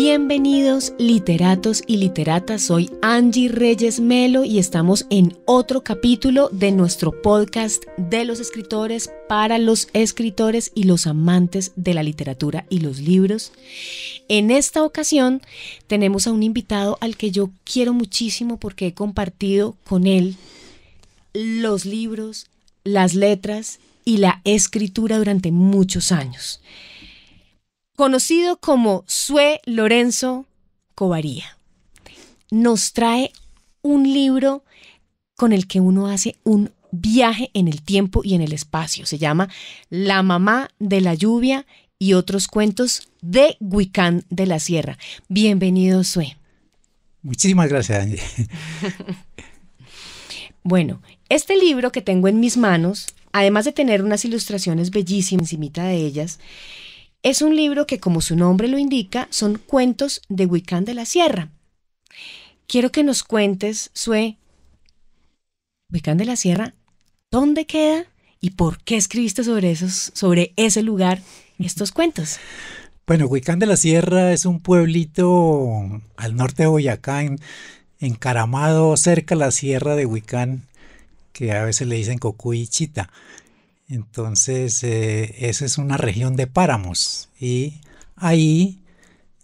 Bienvenidos literatos y literatas, soy Angie Reyes Melo y estamos en otro capítulo de nuestro podcast de los escritores para los escritores y los amantes de la literatura y los libros. En esta ocasión tenemos a un invitado al que yo quiero muchísimo porque he compartido con él los libros, las letras y la escritura durante muchos años conocido como Sue Lorenzo Covaría. Nos trae un libro con el que uno hace un viaje en el tiempo y en el espacio. Se llama La mamá de la lluvia y otros cuentos de Huicán de la Sierra. Bienvenido, Sue. Muchísimas gracias, Angie. bueno, este libro que tengo en mis manos, además de tener unas ilustraciones bellísimas encima de ellas, es un libro que, como su nombre lo indica, son cuentos de Huicán de la Sierra. Quiero que nos cuentes, Sue, Huicán de la Sierra, ¿dónde queda y por qué escribiste sobre, esos, sobre ese lugar estos cuentos? Bueno, Huicán de la Sierra es un pueblito al norte de Boyacá, encaramado cerca de la sierra de Huicán, que a veces le dicen Cocuychita. Entonces, eh, esa es una región de páramos y ahí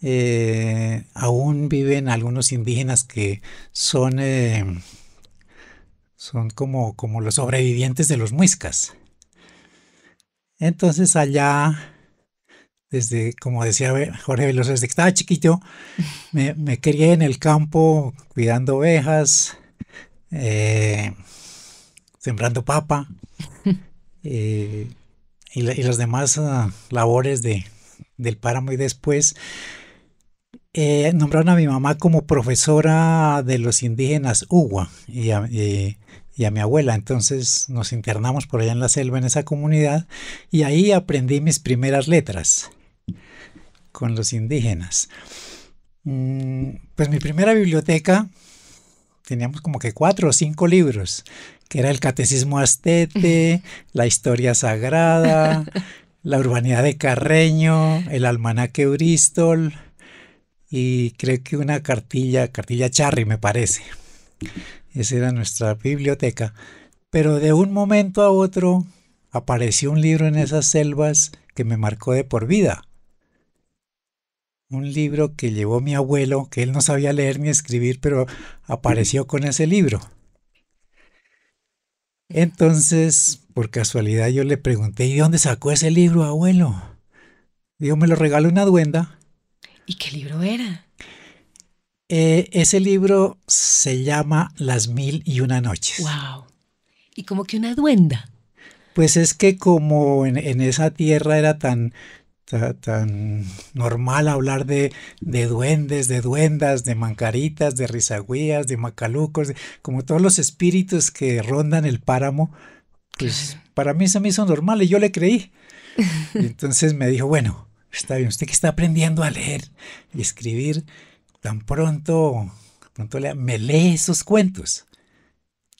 eh, aún viven algunos indígenas que son, eh, son como, como los sobrevivientes de los muiscas. Entonces allá, desde, como decía Jorge Veloso, desde que estaba chiquito, me, me crié en el campo cuidando ovejas, sembrando papa. Eh, y, las demás ah, labores de, del páramo y después eh, nombraron a mi mamá como profesora de los indígenas Uwa y a, mi abuela. Entonces nos internamos por allá en la selva, en esa comunidad, y ahí aprendí mis primeras letras con los indígenas. Mm, pues mi primera biblioteca, teníamos como que cuatro o cinco libros que era el Catecismo Astete, la Historia Sagrada, la Urbanidad de Carreño, el Almanaque Bristol y creo que una cartilla, cartilla Charry me parece. Esa era nuestra biblioteca. Pero de un momento a otro apareció un libro en esas selvas que me marcó de por vida. Un libro que llevó mi abuelo, que él no sabía leer ni escribir, pero apareció con ese libro. Entonces, por casualidad, yo le pregunté, ¿y dónde sacó ese libro, abuelo? Digo, me lo regaló una duenda. ¿Y qué libro era? Eh, ese libro se llama Las Mil y Una Noches. ¡Wow! ¿Y cómo que una duenda? Pues es que como en, en esa tierra era tan, tan, normal hablar de, duendes, de duendas, de mancaritas, de risagüías, de macalucos, como todos los espíritus que rondan el páramo, pues para mí eso me hizo normal y yo le creí. entonces me dijo, bueno, está bien, usted que está aprendiendo a leer y escribir, tan pronto, pronto me lee esos cuentos.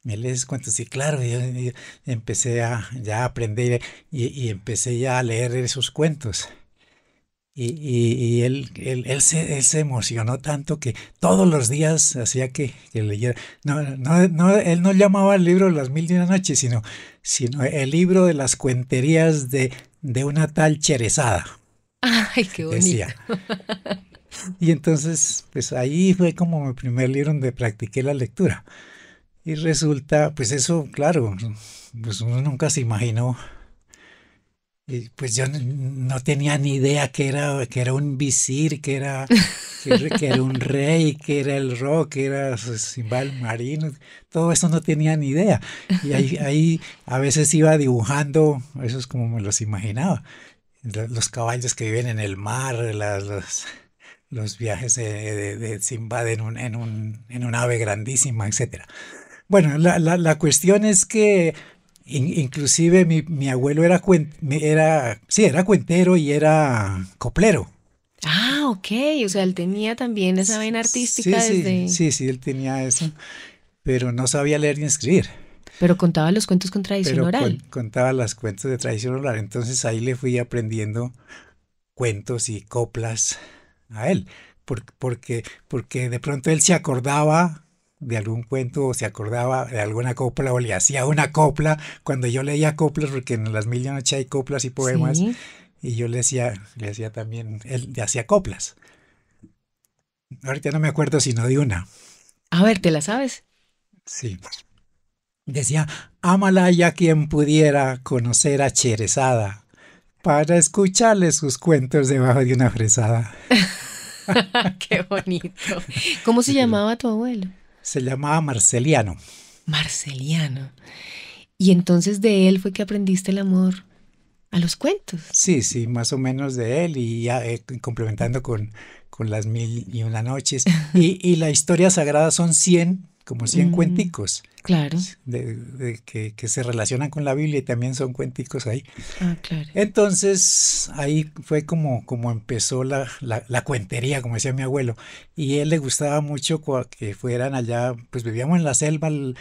Me lee esos cuentos, y claro, yo, empecé a ya aprender y, empecé ya a leer esos cuentos. Y, él, él, se, emocionó tanto que todos los días hacía que, leyera. No, no, él no llamaba el libro Las Mil y una Noches, sino, sino el libro de las cuenterías de, de una tal Cherezada. Ay, qué bonito. Y entonces, pues ahí fue como mi primer libro donde practiqué la lectura. Y resulta, pues eso, claro, pues uno nunca se imaginó y pues yo no tenía ni idea que era, que era un visir, que era, que, era un rey, que era el rock, que era Simbal Marino, todo eso no tenía ni idea. Y ahí, ahí a veces iba dibujando, eso es como me los imaginaba, los caballos que viven en el mar, los, los viajes de, de, Simbad en un, en, un, en un ave grandísima, etc. Bueno, la, la, la cuestión es que inclusive mi, abuelo era, era, sí, era cuentero y era coplero. Ah, ok, o sea, él tenía también esa vena artística sí, desde... Sí, sí, él tenía eso, pero no sabía leer ni escribir. Pero contaba los cuentos con tradición oral. contaba los cuentos de tradición oral, entonces ahí le fui aprendiendo cuentos y coplas a él. porque, porque de pronto él se acordaba de algún cuento o se acordaba de alguna copla o le hacía una copla cuando yo leía coplas, porque en las mil y noche hay coplas y poemas, y yo le decía, le hacía también, él le hacía coplas. Ahorita no me acuerdo sino de una. A ver, ¿te la sabes? Sí. Decía, ámala ya quien pudiera conocer a Cherezada para escucharle sus cuentos debajo de una fresada. Qué bonito. ¿Cómo se llamaba tu abuelo? Se llamaba Marceliano. Marceliano. Y entonces de él fue que aprendiste el amor a los cuentos. Sí, sí, más o menos de él y ya eh, complementando con, con las mil y una noches. y, y la historia sagrada son 100 como 100 mm, cuenticos. Claro. De, que, se relacionan con la Biblia y también son cuenticos ahí. Ah, claro. Entonces, ahí fue como, como empezó la, la, cuentería, como decía mi abuelo. Y él le gustaba mucho que fueran allá, pues vivíamos en la selva, el,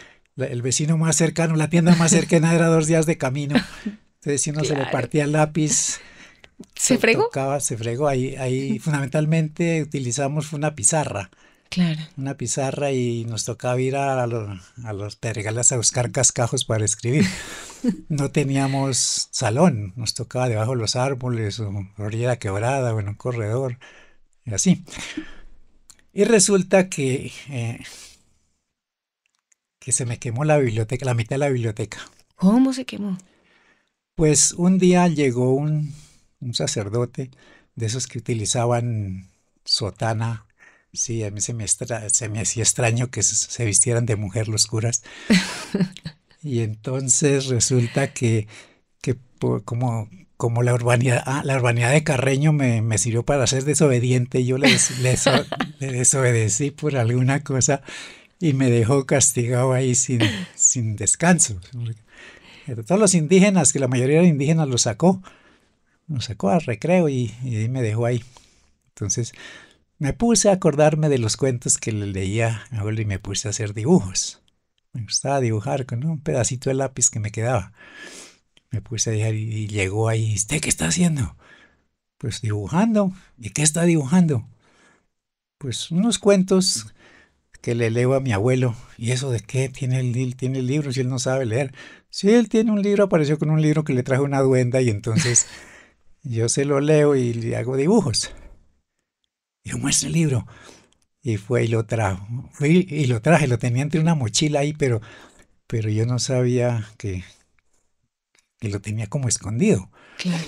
vecino más cercano, la tienda más cercana era dos días de camino. Entonces, si uno se le partía el lápiz. ¿Se fregó? se fregó. Ahí, ahí fundamentalmente utilizamos una pizarra. Claro. Una pizarra y nos tocaba ir a, a los pergalas a buscar cascajos para escribir. No teníamos salón, nos tocaba debajo de los árboles o orilla quebrada o en un corredor y así. Y resulta que, eh, que se me quemó la biblioteca, la mitad de la biblioteca. ¿Cómo se quemó? Pues un día llegó un, un sacerdote de esos que utilizaban sotana Sí, a mí se me, se me hacía extraño que se, vistieran de mujer los curas. y entonces resulta que, que como, como la urbanidad, ah, la urbanidad de Carreño me, me, sirvió para ser desobediente, yo le, le, desobedecí por alguna cosa y me dejó castigado ahí sin, sin descanso. Todos los indígenas, que la mayoría de indígenas los sacó, los sacó al recreo y, y me dejó ahí. Entonces, me puse a acordarme de los cuentos que le leía a abuelo y me puse a hacer dibujos. Me gustaba dibujar con un pedacito de lápiz que me quedaba. Me puse a dibujar y llegó ahí, ¿usted qué está haciendo? Pues dibujando. ¿Y qué está dibujando? Pues unos cuentos que le leo a mi abuelo. ¿Y eso de qué? Tiene el, tiene el libro si él no sabe leer. Si él tiene un libro, apareció con un libro que le trajo una duenda y entonces yo se lo leo y le hago dibujos. Y yo, muestra el libro. Y fue y lo trajo. Fui y lo traje, lo tenía entre una mochila ahí, pero, pero yo no sabía que, que lo tenía como escondido. Claro.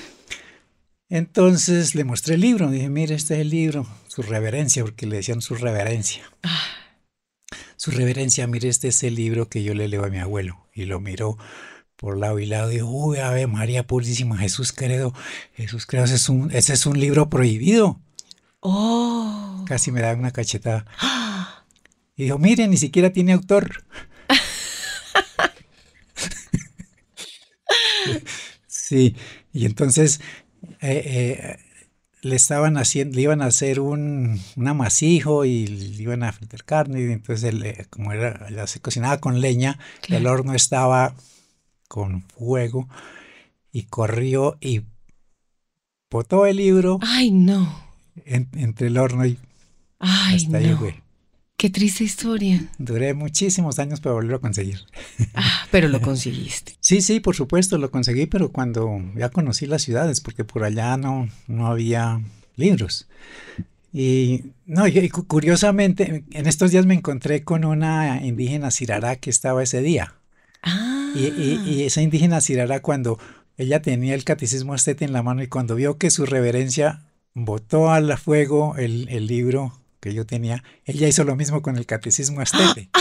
Entonces le mostré el libro. Dije, mire, este es el libro. Su reverencia, porque le decían su reverencia. Ah. Su reverencia, mire, este es el libro que yo le leo a mi abuelo. Y lo miró por lado y lado. Dijo, uy, Ave María Purísima, Jesús credo. Jesús credo, ese es un, ese es un libro prohibido. Oh. Casi me da una cachetada. Y dijo, mire, ni siquiera tiene autor. sí, y entonces eh, eh, le estaban haciendo, le iban a hacer un, amasijo y le iban a fritar carne, y entonces como era, se cocinaba con leña, el horno estaba con fuego, y corrió y botó el libro. Ay, no entre el horno y Ay, hasta no. Qué triste historia. Duré muchísimos años para volverlo a conseguir. Ah, pero lo conseguiste. sí, sí, por supuesto, lo conseguí, pero cuando ya conocí las ciudades, porque por allá no, no había libros. Y no, y curiosamente, en estos días me encontré con una indígena cirará que estaba ese día. Ah. Y, y, esa indígena cirará cuando ella tenía el catecismo estete en la mano y cuando vio que su reverencia botó al fuego el, libro que yo tenía. Ella hizo lo mismo con el catecismo astete.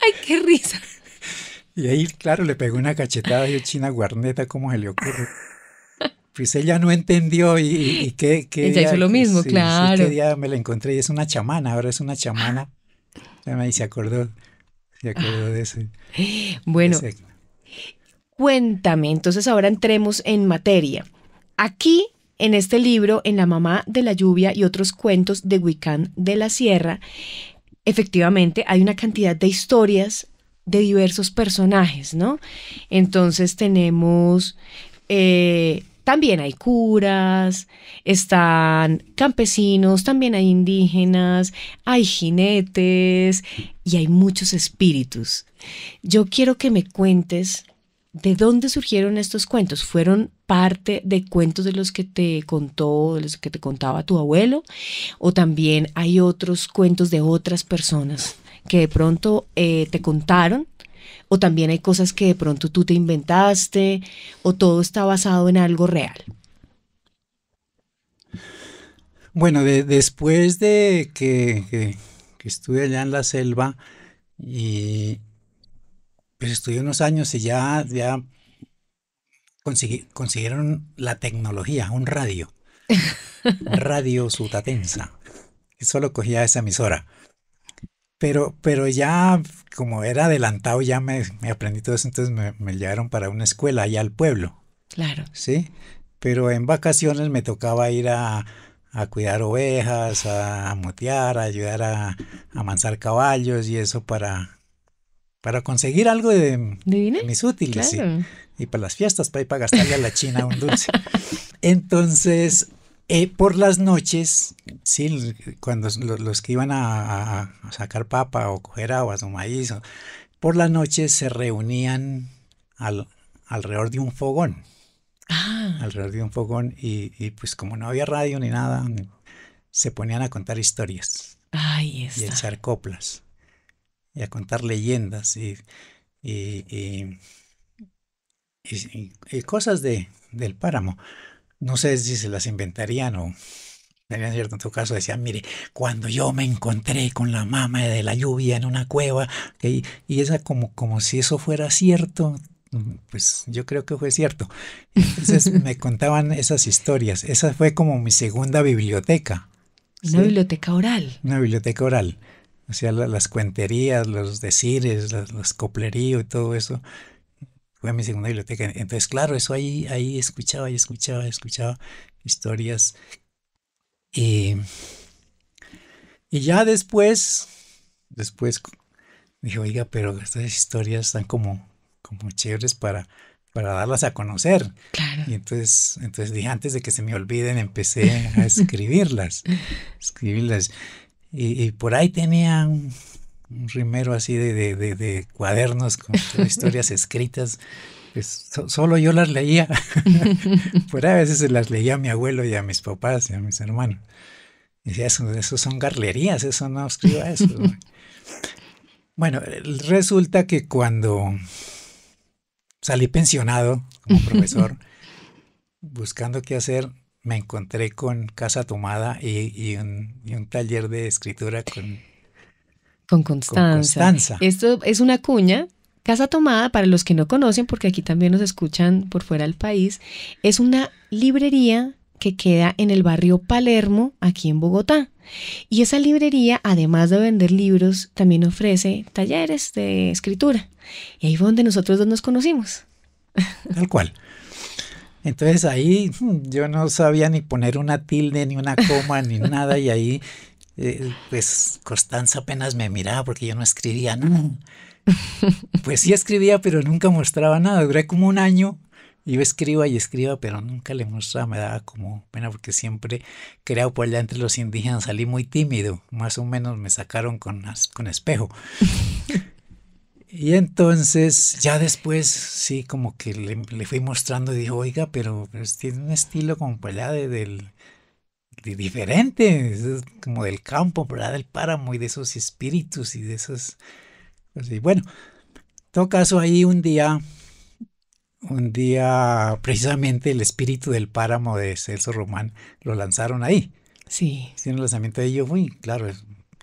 Ay, qué risa. Y ahí, claro, le pegó una cachetada y china guarneta, ¿cómo se le ocurre? Pues ella no entendió y, y, que, ella hizo lo mismo, claro. Sí, día me la encontré y es una chamana, ahora es una chamana. Y se acordó, se acordó de eso. Bueno, Cuéntame, entonces ahora entremos en materia. Aquí, en este libro, en La mamá de la lluvia y otros cuentos de Huicán de la Sierra, efectivamente hay una cantidad de historias de diversos personajes, ¿no? Entonces tenemos eh, también hay curas, están campesinos, también hay indígenas, hay jinetes y hay muchos espíritus. Yo quiero que me cuentes de dónde surgieron estos cuentos. ¿Fueron parte de cuentos de los que te contó, de los que te contaba tu abuelo? ¿O también hay otros cuentos de otras personas que de pronto eh, te contaron o también hay cosas que de pronto tú te inventaste o todo está basado en algo real. Bueno, después de que, estuve allá en la selva y pues estudié unos años y ya, ya consiguieron la tecnología, un radio, radio sutatensa, y solo cogía esa emisora. Pero, pero ya, como era adelantado, ya me, aprendí todo eso, entonces me, llevaron para una escuela allá al pueblo. Claro. Sí, pero en vacaciones me tocaba ir a, cuidar ovejas, a, motear, a ayudar a, amansar caballos y eso para, para conseguir algo de, mis útiles. Y, para las fiestas, para ir para gastarle a la china un dulce. Entonces, eh, por las noches, sí, cuando los, que iban a, sacar papa o coger aguas o maíz, por las noches se reunían alrededor de un fogón. Ah. Alrededor de un fogón y, pues como no había radio ni nada, se ponían a contar historias. y a echar coplas. Y a contar leyendas y, y, cosas de, del páramo no sé si se las inventarían o en cierto en tu caso decían, mire, cuando yo me encontré con la mama de la lluvia en una cueva, y esa como, como si eso fuera cierto, pues yo creo que fue cierto. Entonces me contaban esas historias. Esa fue como mi segunda biblioteca. Una biblioteca oral. Una biblioteca oral. O sea, las cuenterías, los decires, los copleríos y todo eso fue a mi segunda biblioteca. Entonces, claro, eso ahí, ahí escuchaba y escuchaba, escuchaba historias. Y, y ya después, después dije, oiga, pero estas historias están como, como chéveres para, para darlas a conocer. Y entonces, entonces dije, antes de que se me olviden, empecé a escribirlas. escribirlas. Y, por ahí tenía un rimero así de, de, cuadernos con historias escritas. Pues, solo yo las leía. Por a veces las leía a mi abuelo y a mis papás y a mis hermanos. Y decía, eso, eso son garlerías, eso no escriba eso. bueno, resulta que cuando salí pensionado como profesor, buscando qué hacer, me encontré con Casa Tomada y, un, y un taller de escritura con con Constanza. Esto es una cuña. Casa Tomada, para los que no conocen, porque aquí también nos escuchan por fuera del país, es una librería que queda en el barrio Palermo, aquí en Bogotá. Y esa librería, además de vender libros, también ofrece talleres de escritura. Y ahí fue donde nosotros dos nos conocimos. Tal cual. Entonces ahí mm, yo no sabía ni poner una tilde, ni una coma, ni nada, y ahí eh, pues Constanza apenas me miraba porque yo no escribía nada. Pues sí escribía, pero nunca mostraba nada. Duré como un año. Yo escriba y escriba, pero nunca le mostraba, me daba como pena porque siempre, creo, por allá entre los indígenas salí muy tímido, más o menos me sacaron con, con espejo. Y entonces, ya después, sí, como que le, fui mostrando y dijo, oiga, pero, tiene un estilo como allá de, del, diferente, como del campo, ¿verdad? Del páramo y de esos espíritus y de esos... Pues, bueno, en todo caso ahí un día, un día precisamente el espíritu del páramo de Celso Román lo lanzaron ahí. Sí. Hicieron el lanzamiento de yo fui, claro,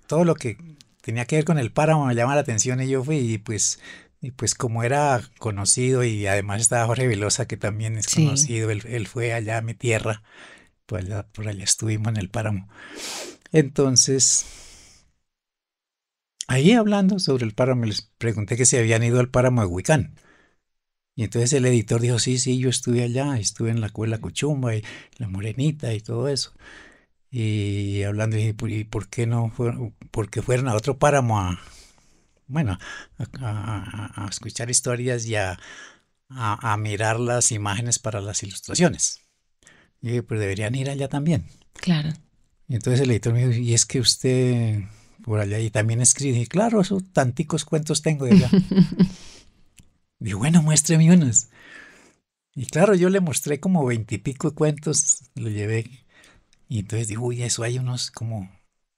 todo lo que tenía que ver con el páramo me llama la atención y yo fui y pues y pues como era conocido y además estaba Jorge Velosa que también es conocido, él, él, fue allá a mi tierra por allá, por allá estuvimos en el páramo. Entonces, ahí hablando sobre el páramo, les pregunté que si habían ido al páramo de Huicán. Y entonces el editor dijo, sí, sí, yo estuve allá, estuve en la Cuela Cuchumba y la Morenita y todo eso. Y hablando, y por qué no fueron? Porque fueron a otro páramo a, bueno, a, escuchar historias y a, a, mirar las imágenes para las ilustraciones. Y dije, pues deberían ir allá también. Claro. Y entonces el editor me dijo, y es que usted por allá y también escribe. Y claro, esos tanticos cuentos tengo de allá. Dijo, bueno, muéstreme unos. Y claro, yo le mostré como veintipico de cuentos, lo llevé. Y entonces dijo, uy, eso hay unos como...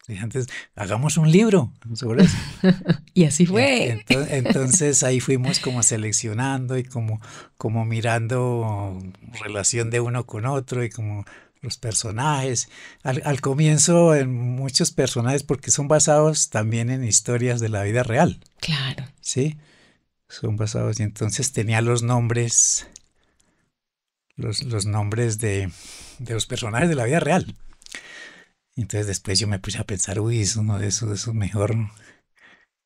Dije, antes, hagamos un libro sobre eso. y así fue. Entonces, entonces, ahí fuimos como seleccionando y como, como mirando relación de uno con otro y como los personajes. Al, al, comienzo en muchos personajes porque son basados también en historias de la vida real. Claro. Sí, son basados y entonces tenía los nombres, los, los nombres de, de, los personajes de la vida real. Entonces después yo me puse a pensar, uy, es uno de esos, eso mejor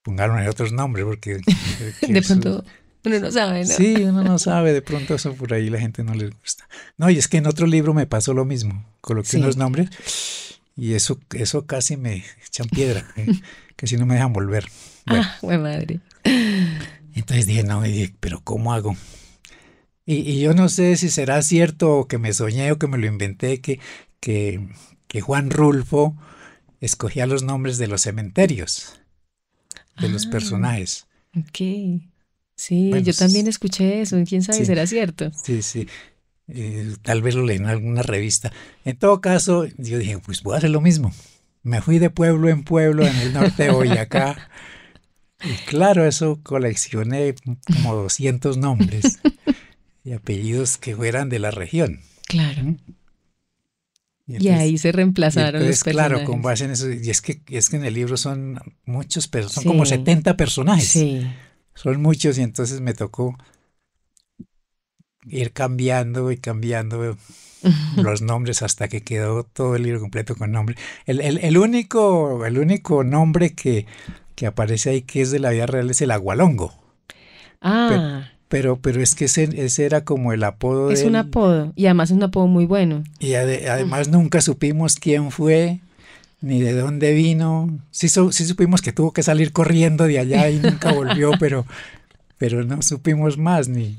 pongáronle otros nombres porque... de pronto... Uno no sabe, ¿no? Sí, uno no sabe, de pronto eso por ahí la gente no les gusta. No, y es que en otro libro me pasó lo mismo. Coloqué sí. unos nombres y eso, eso casi me echan piedra, ¿eh? que si no me dejan volver. Bueno. Ah, buen madre. Entonces dije, no, dije, pero ¿cómo hago? Y, y, yo no sé si será cierto o que me soñé o que me lo inventé, que, que, que Juan Rulfo escogía los nombres de los cementerios, de ah, los personajes. Ok. Sí, bueno, yo también escuché eso, quién sabe, sí, será cierto. Sí, sí. Eh, tal vez lo leí en alguna revista. En todo caso, yo dije, pues voy a hacer lo mismo. Me fui de pueblo en pueblo en el norte de Boyacá. y claro, eso coleccioné como 200 nombres y apellidos que fueran de la región. Claro. Y, entonces, y ahí se reemplazaron entonces, los personajes. Claro, con base en eso. Y es que, es que en el libro son muchos, pero son sí. como 70 personajes. Sí son muchos y entonces me tocó ir cambiando y cambiando los nombres hasta que quedó todo el libro completo con nombre. El, el, el único, el único nombre que, que, aparece ahí que es de la vida real es el agualongo. Ah. Pero, pero, pero es que ese, ese, era como el apodo. Es un apodo y además es un apodo muy bueno. Y ade, además nunca supimos quién fue ni de dónde vino. Sí, sí, supimos que tuvo que salir corriendo de allá y nunca volvió, pero, pero no supimos más ni.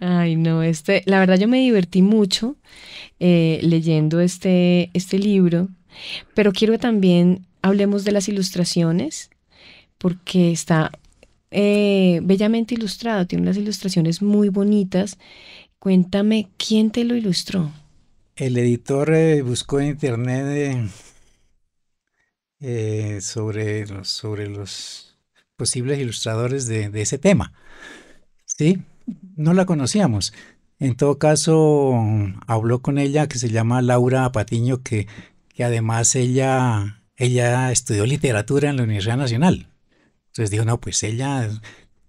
Ay, no, este, la verdad yo me divertí mucho eh, leyendo este, este libro, pero quiero que también hablemos de las ilustraciones, porque está eh, bellamente ilustrado, tiene unas ilustraciones muy bonitas. Cuéntame, ¿quién te lo ilustró? El editor eh, buscó en internet eh, sobre, los, sobre los posibles ilustradores de, ese tema. Sí, no la conocíamos. En todo caso, habló con ella que se llama Laura Patiño, que, que además ella, ella estudió literatura en la Universidad Nacional. Entonces dijo, no, pues ella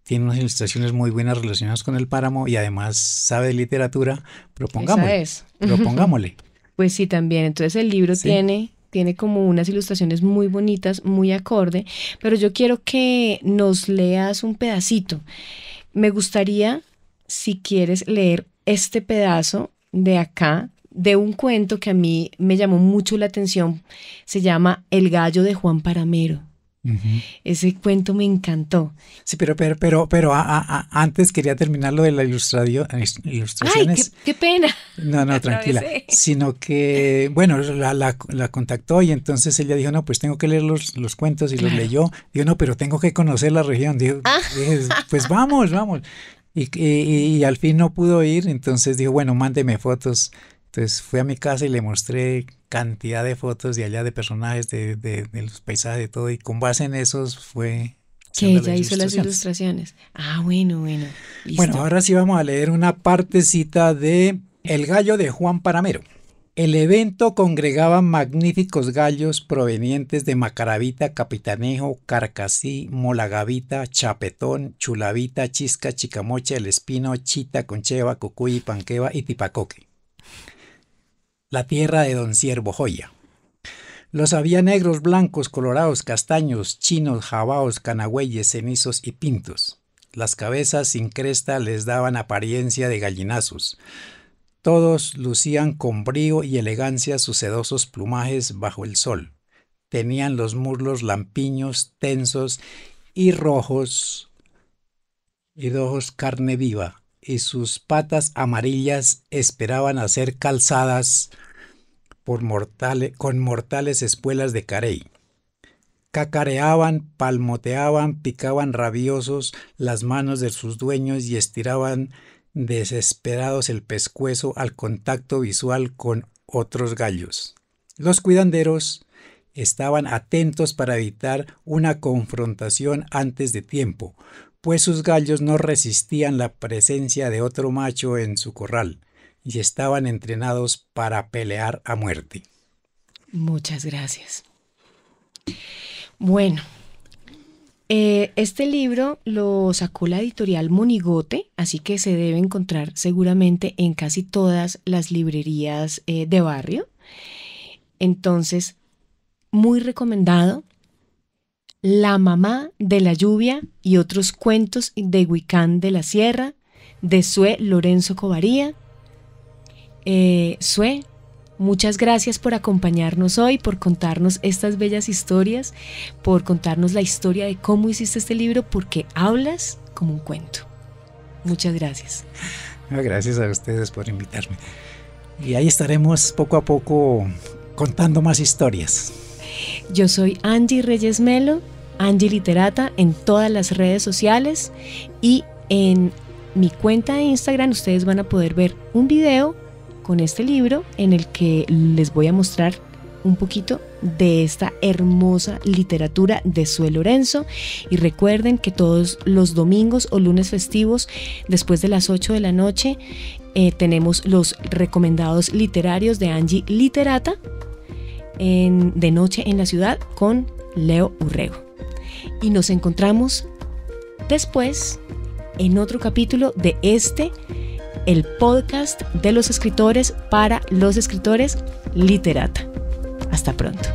tiene unas ilustraciones muy buenas relacionadas con el páramo y además sabe de literatura, propongámosle. Es. Propongámosle. Pues sí, también. Entonces el libro sí. tiene tiene como unas ilustraciones muy bonitas, muy acorde, pero yo quiero que nos leas un pedacito. Me gustaría, si quieres, leer este pedazo de acá, de un cuento que a mí me llamó mucho la atención. Se llama El gallo de Juan Paramero. Uh -huh. Ese cuento me encantó. Sí, pero, pero, pero, pero a, a, antes quería terminar lo de la ilustración, ilustraciones. Ay, qué, qué, pena. No, no, tranquila. Sino que, bueno, la, la, la, contactó y entonces ella dijo, no, pues tengo que leer los, los cuentos y claro. los leyó. Dijo, no, pero tengo que conocer la región. Dijo, ah. dije, pues vamos, vamos. Y, y, y, al fin no pudo ir, entonces dijo, bueno, mándeme fotos. Entonces fui a mi casa y le mostré cantidad de fotos de allá de personajes, de, de, de los paisajes, de todo, y con base en esos fue... Que ella hizo las ilustraciones. Ah, bueno, bueno. Listo. Bueno, ahora sí vamos a leer una partecita de El gallo de Juan Paramero. El evento congregaba magníficos gallos provenientes de Macaravita, Capitanejo, Carcasí, Molagavita, Chapetón, Chulavita, Chisca, Chicamocha, El Espino, Chita, Concheva, Cucuy, Panqueva y Tipacoque la tierra de don Ciervo Joya. Los había negros, blancos, colorados, castaños, chinos, jabaos, canagüeyes, cenizos y pintos. Las cabezas sin cresta les daban apariencia de gallinazos. Todos lucían con brío y elegancia sus sedosos plumajes bajo el sol. Tenían los muslos lampiños, tensos y rojos, y de ojos carne viva, y sus patas amarillas esperaban a ser calzadas por con mortales espuelas de carey. Cacareaban, palmoteaban, picaban rabiosos las manos de sus dueños y estiraban desesperados el pescuezo al contacto visual con otros gallos. Los cuidanderos estaban atentos para evitar una confrontación antes de tiempo, pues sus gallos no resistían la presencia de otro macho en su corral y estaban entrenados para pelear a muerte. Muchas gracias. Bueno, eh, este libro lo sacó la editorial Monigote, así que se debe encontrar seguramente en casi todas las librerías eh, de barrio. Entonces, muy recomendado. La mamá de la lluvia y otros cuentos de Huicán de la Sierra, de Sue Lorenzo Covaría. Eh, Sue, muchas gracias por acompañarnos hoy, por contarnos estas bellas historias, por contarnos la historia de cómo hiciste este libro, porque hablas como un cuento. Muchas gracias. Gracias a ustedes por invitarme. Y ahí estaremos poco a poco contando más historias. Yo soy Angie Reyes Melo Angie Literata en todas las redes sociales y en mi cuenta de Instagram ustedes van a poder ver un video con este libro en el que les voy a mostrar un poquito de esta hermosa literatura de Sue Lorenzo. Y recuerden que todos los domingos o lunes festivos después de las 8 de la noche eh, tenemos los recomendados literarios de Angie Literata de noche en la ciudad con Leo Urrego y nos encontramos después en otro capítulo de este, el podcast de los escritores para los escritores literata. Hasta pronto.